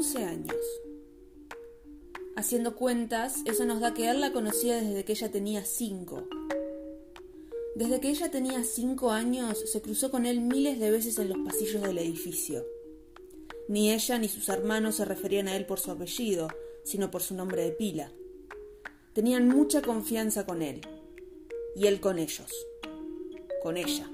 11 años. Haciendo cuentas, eso nos da que él la conocía desde que ella tenía 5. Desde que ella tenía 5 años, se cruzó con él miles de veces en los pasillos del edificio. Ni ella ni sus hermanos se referían a él por su apellido, sino por su nombre de pila. Tenían mucha confianza con él, y él con ellos, con ella.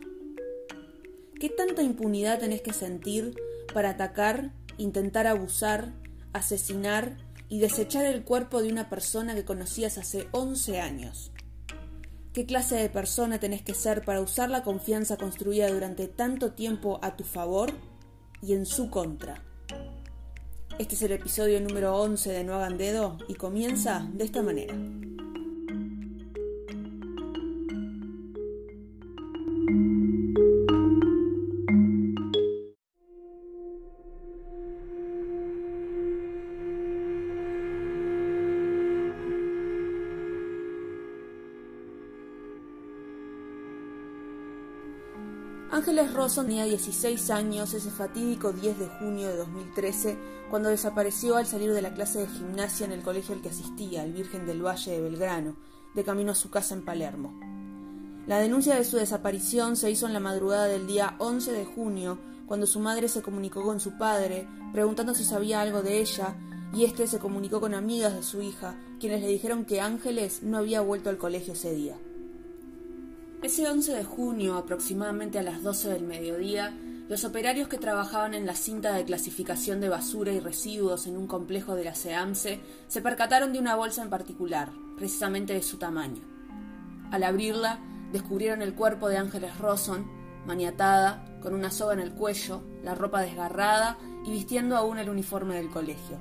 ¿Qué tanta impunidad tenés que sentir para atacar, intentar abusar, asesinar y desechar el cuerpo de una persona que conocías hace 11 años? ¿Qué clase de persona tenés que ser para usar la confianza construida durante tanto tiempo a tu favor y en su contra? Este es el episodio número 11 de No hagan dedo y comienza de esta manera. Ángeles Rosso tenía 16 años ese fatídico 10 de junio de 2013, cuando desapareció al salir de la clase de gimnasia en el colegio al que asistía, el Virgen del Valle de Belgrano, de camino a su casa en Palermo. La denuncia de su desaparición se hizo en la madrugada del día 11 de junio, cuando su madre se comunicó con su padre, preguntando si sabía algo de ella, y éste se comunicó con amigas de su hija, quienes le dijeron que Ángeles no había vuelto al colegio ese día. Ese 11 de junio, aproximadamente a las 12 del mediodía, los operarios que trabajaban en la cinta de clasificación de basura y residuos en un complejo de la SEAMSE se percataron de una bolsa en particular, precisamente de su tamaño. Al abrirla, descubrieron el cuerpo de Ángeles Rosson, maniatada, con una soga en el cuello, la ropa desgarrada y vistiendo aún el uniforme del colegio.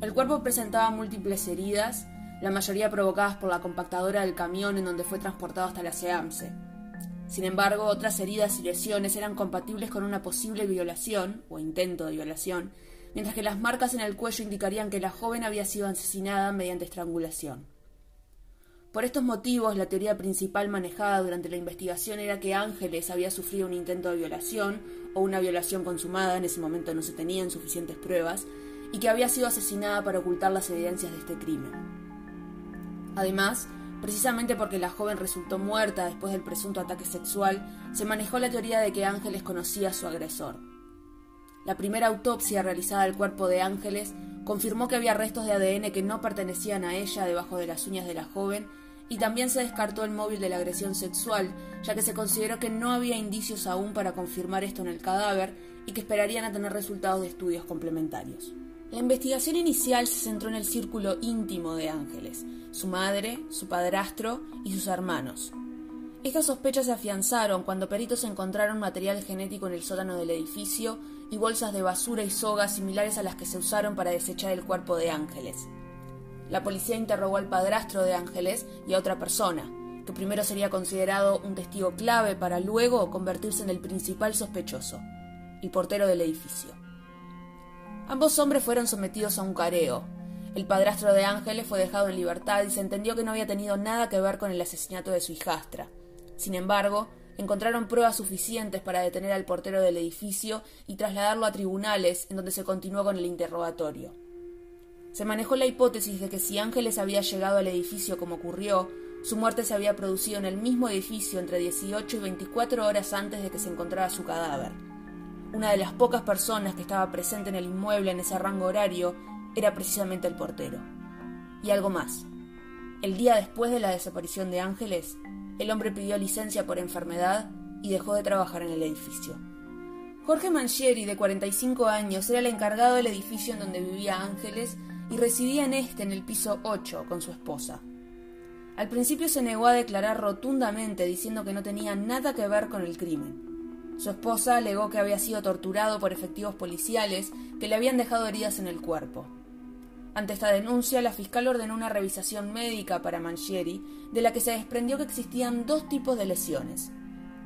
El cuerpo presentaba múltiples heridas la mayoría provocadas por la compactadora del camión en donde fue transportado hasta la SEAMSE. Sin embargo, otras heridas y lesiones eran compatibles con una posible violación o intento de violación, mientras que las marcas en el cuello indicarían que la joven había sido asesinada mediante estrangulación. Por estos motivos, la teoría principal manejada durante la investigación era que Ángeles había sufrido un intento de violación o una violación consumada, en ese momento no se tenían suficientes pruebas, y que había sido asesinada para ocultar las evidencias de este crimen. Además, precisamente porque la joven resultó muerta después del presunto ataque sexual, se manejó la teoría de que Ángeles conocía a su agresor. La primera autopsia realizada del cuerpo de Ángeles confirmó que había restos de ADN que no pertenecían a ella debajo de las uñas de la joven y también se descartó el móvil de la agresión sexual, ya que se consideró que no había indicios aún para confirmar esto en el cadáver y que esperarían a tener resultados de estudios complementarios. La investigación inicial se centró en el círculo íntimo de Ángeles, su madre, su padrastro y sus hermanos. Estas sospechas se afianzaron cuando peritos encontraron material genético en el sótano del edificio y bolsas de basura y sogas similares a las que se usaron para desechar el cuerpo de Ángeles. La policía interrogó al padrastro de Ángeles y a otra persona, que primero sería considerado un testigo clave para luego convertirse en el principal sospechoso, el portero del edificio. Ambos hombres fueron sometidos a un careo. El padrastro de Ángeles fue dejado en libertad y se entendió que no había tenido nada que ver con el asesinato de su hijastra. Sin embargo, encontraron pruebas suficientes para detener al portero del edificio y trasladarlo a tribunales, en donde se continuó con el interrogatorio. Se manejó la hipótesis de que si Ángeles había llegado al edificio como ocurrió, su muerte se había producido en el mismo edificio entre 18 y 24 horas antes de que se encontrara su cadáver. Una de las pocas personas que estaba presente en el inmueble en ese rango horario era precisamente el portero. Y algo más. El día después de la desaparición de Ángeles, el hombre pidió licencia por enfermedad y dejó de trabajar en el edificio. Jorge Mangieri, de 45 años, era el encargado del edificio en donde vivía Ángeles y residía en este, en el piso 8, con su esposa. Al principio se negó a declarar rotundamente diciendo que no tenía nada que ver con el crimen. Su esposa alegó que había sido torturado por efectivos policiales que le habían dejado heridas en el cuerpo. Ante esta denuncia, la fiscal ordenó una revisación médica para Mangieri, de la que se desprendió que existían dos tipos de lesiones.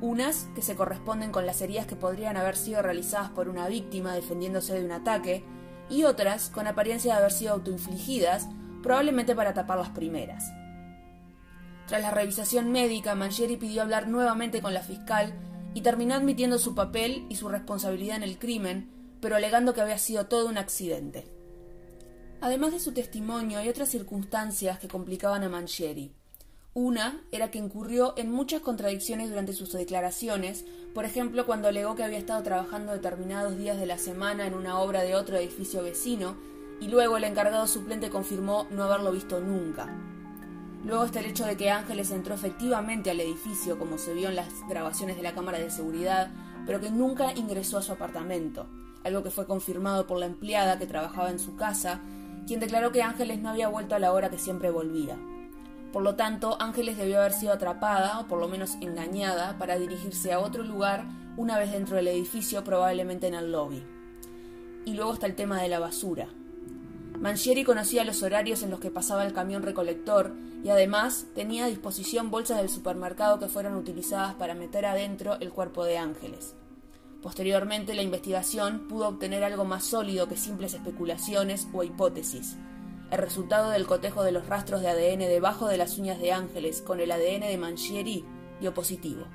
Unas que se corresponden con las heridas que podrían haber sido realizadas por una víctima defendiéndose de un ataque, y otras con apariencia de haber sido autoinfligidas, probablemente para tapar las primeras. Tras la revisación médica, Mangieri pidió hablar nuevamente con la fiscal y terminó admitiendo su papel y su responsabilidad en el crimen, pero alegando que había sido todo un accidente. Además de su testimonio, hay otras circunstancias que complicaban a Mangieri. Una era que incurrió en muchas contradicciones durante sus declaraciones, por ejemplo cuando alegó que había estado trabajando determinados días de la semana en una obra de otro edificio vecino, y luego el encargado suplente confirmó no haberlo visto nunca. Luego está el hecho de que Ángeles entró efectivamente al edificio, como se vio en las grabaciones de la cámara de seguridad, pero que nunca ingresó a su apartamento, algo que fue confirmado por la empleada que trabajaba en su casa, quien declaró que Ángeles no había vuelto a la hora que siempre volvía. Por lo tanto, Ángeles debió haber sido atrapada, o por lo menos engañada, para dirigirse a otro lugar una vez dentro del edificio, probablemente en el lobby. Y luego está el tema de la basura. Mangieri conocía los horarios en los que pasaba el camión recolector y además tenía a disposición bolsas del supermercado que fueron utilizadas para meter adentro el cuerpo de Ángeles. Posteriormente, la investigación pudo obtener algo más sólido que simples especulaciones o hipótesis. El resultado del cotejo de los rastros de ADN debajo de las uñas de Ángeles con el ADN de Mangieri dio positivo.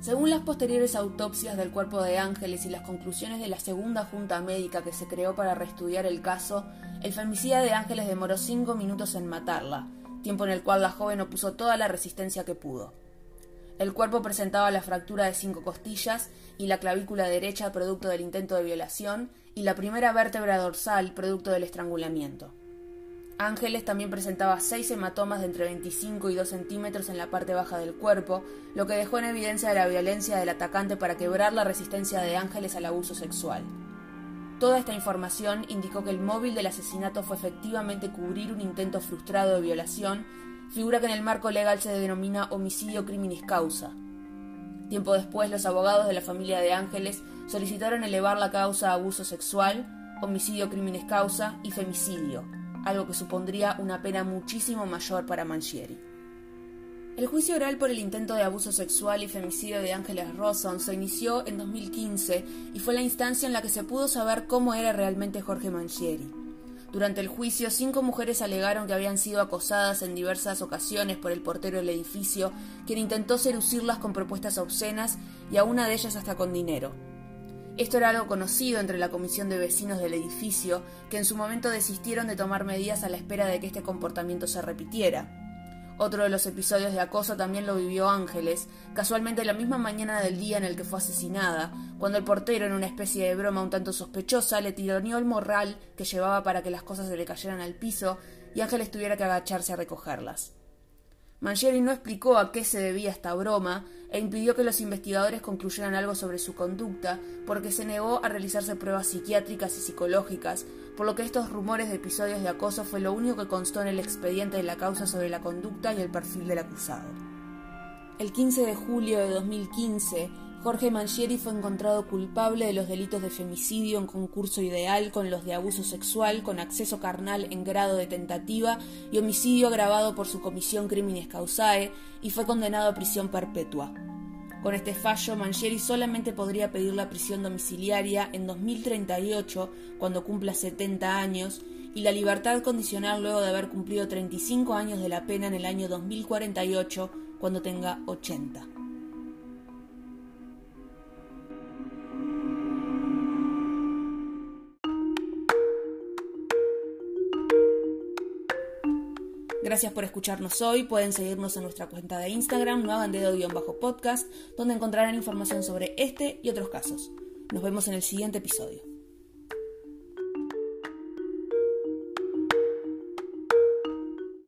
Según las posteriores autopsias del cuerpo de Ángeles y las conclusiones de la segunda junta médica que se creó para reestudiar el caso, el femicida de Ángeles demoró cinco minutos en matarla, tiempo en el cual la joven opuso toda la resistencia que pudo. El cuerpo presentaba la fractura de cinco costillas y la clavícula derecha producto del intento de violación y la primera vértebra dorsal producto del estrangulamiento. Ángeles también presentaba seis hematomas de entre 25 y 2 centímetros en la parte baja del cuerpo, lo que dejó en evidencia la violencia del atacante para quebrar la resistencia de Ángeles al abuso sexual. Toda esta información indicó que el móvil del asesinato fue efectivamente cubrir un intento frustrado de violación figura que en el marco legal se denomina homicidio criminis causa. Tiempo después, los abogados de la familia de Ángeles solicitaron elevar la causa a abuso sexual, homicidio criminis causa y femicidio, algo que supondría una pena muchísimo mayor para Mangieri. El juicio oral por el intento de abuso sexual y femicidio de Ángeles Rosson se inició en 2015 y fue la instancia en la que se pudo saber cómo era realmente Jorge Mangieri. Durante el juicio, cinco mujeres alegaron que habían sido acosadas en diversas ocasiones por el portero del edificio, quien intentó seducirlas con propuestas obscenas y a una de ellas hasta con dinero. Esto era algo conocido entre la comisión de vecinos del edificio, que en su momento desistieron de tomar medidas a la espera de que este comportamiento se repitiera. Otro de los episodios de acoso también lo vivió Ángeles, casualmente la misma mañana del día en el que fue asesinada, cuando el portero, en una especie de broma un tanto sospechosa, le tironeó el morral que llevaba para que las cosas se le cayeran al piso y Ángeles tuviera que agacharse a recogerlas. Mangieri no explicó a qué se debía esta broma e impidió que los investigadores concluyeran algo sobre su conducta porque se negó a realizarse pruebas psiquiátricas y psicológicas, por lo que estos rumores de episodios de acoso fue lo único que constó en el expediente de la causa sobre la conducta y el perfil del acusado. El 15 de julio de 2015, Jorge Mangieri fue encontrado culpable de los delitos de femicidio en concurso ideal con los de abuso sexual con acceso carnal en grado de tentativa y homicidio agravado por su comisión criminis causae y fue condenado a prisión perpetua. Con este fallo, Mangieri solamente podría pedir la prisión domiciliaria en 2038, cuando cumpla 70 años, y la libertad condicional luego de haber cumplido 35 años de la pena en el año 2048, cuando tenga 80. Gracias por escucharnos hoy. Pueden seguirnos en nuestra cuenta de Instagram, no hagan dedo-podcast, donde encontrarán información sobre este y otros casos. Nos vemos en el siguiente episodio.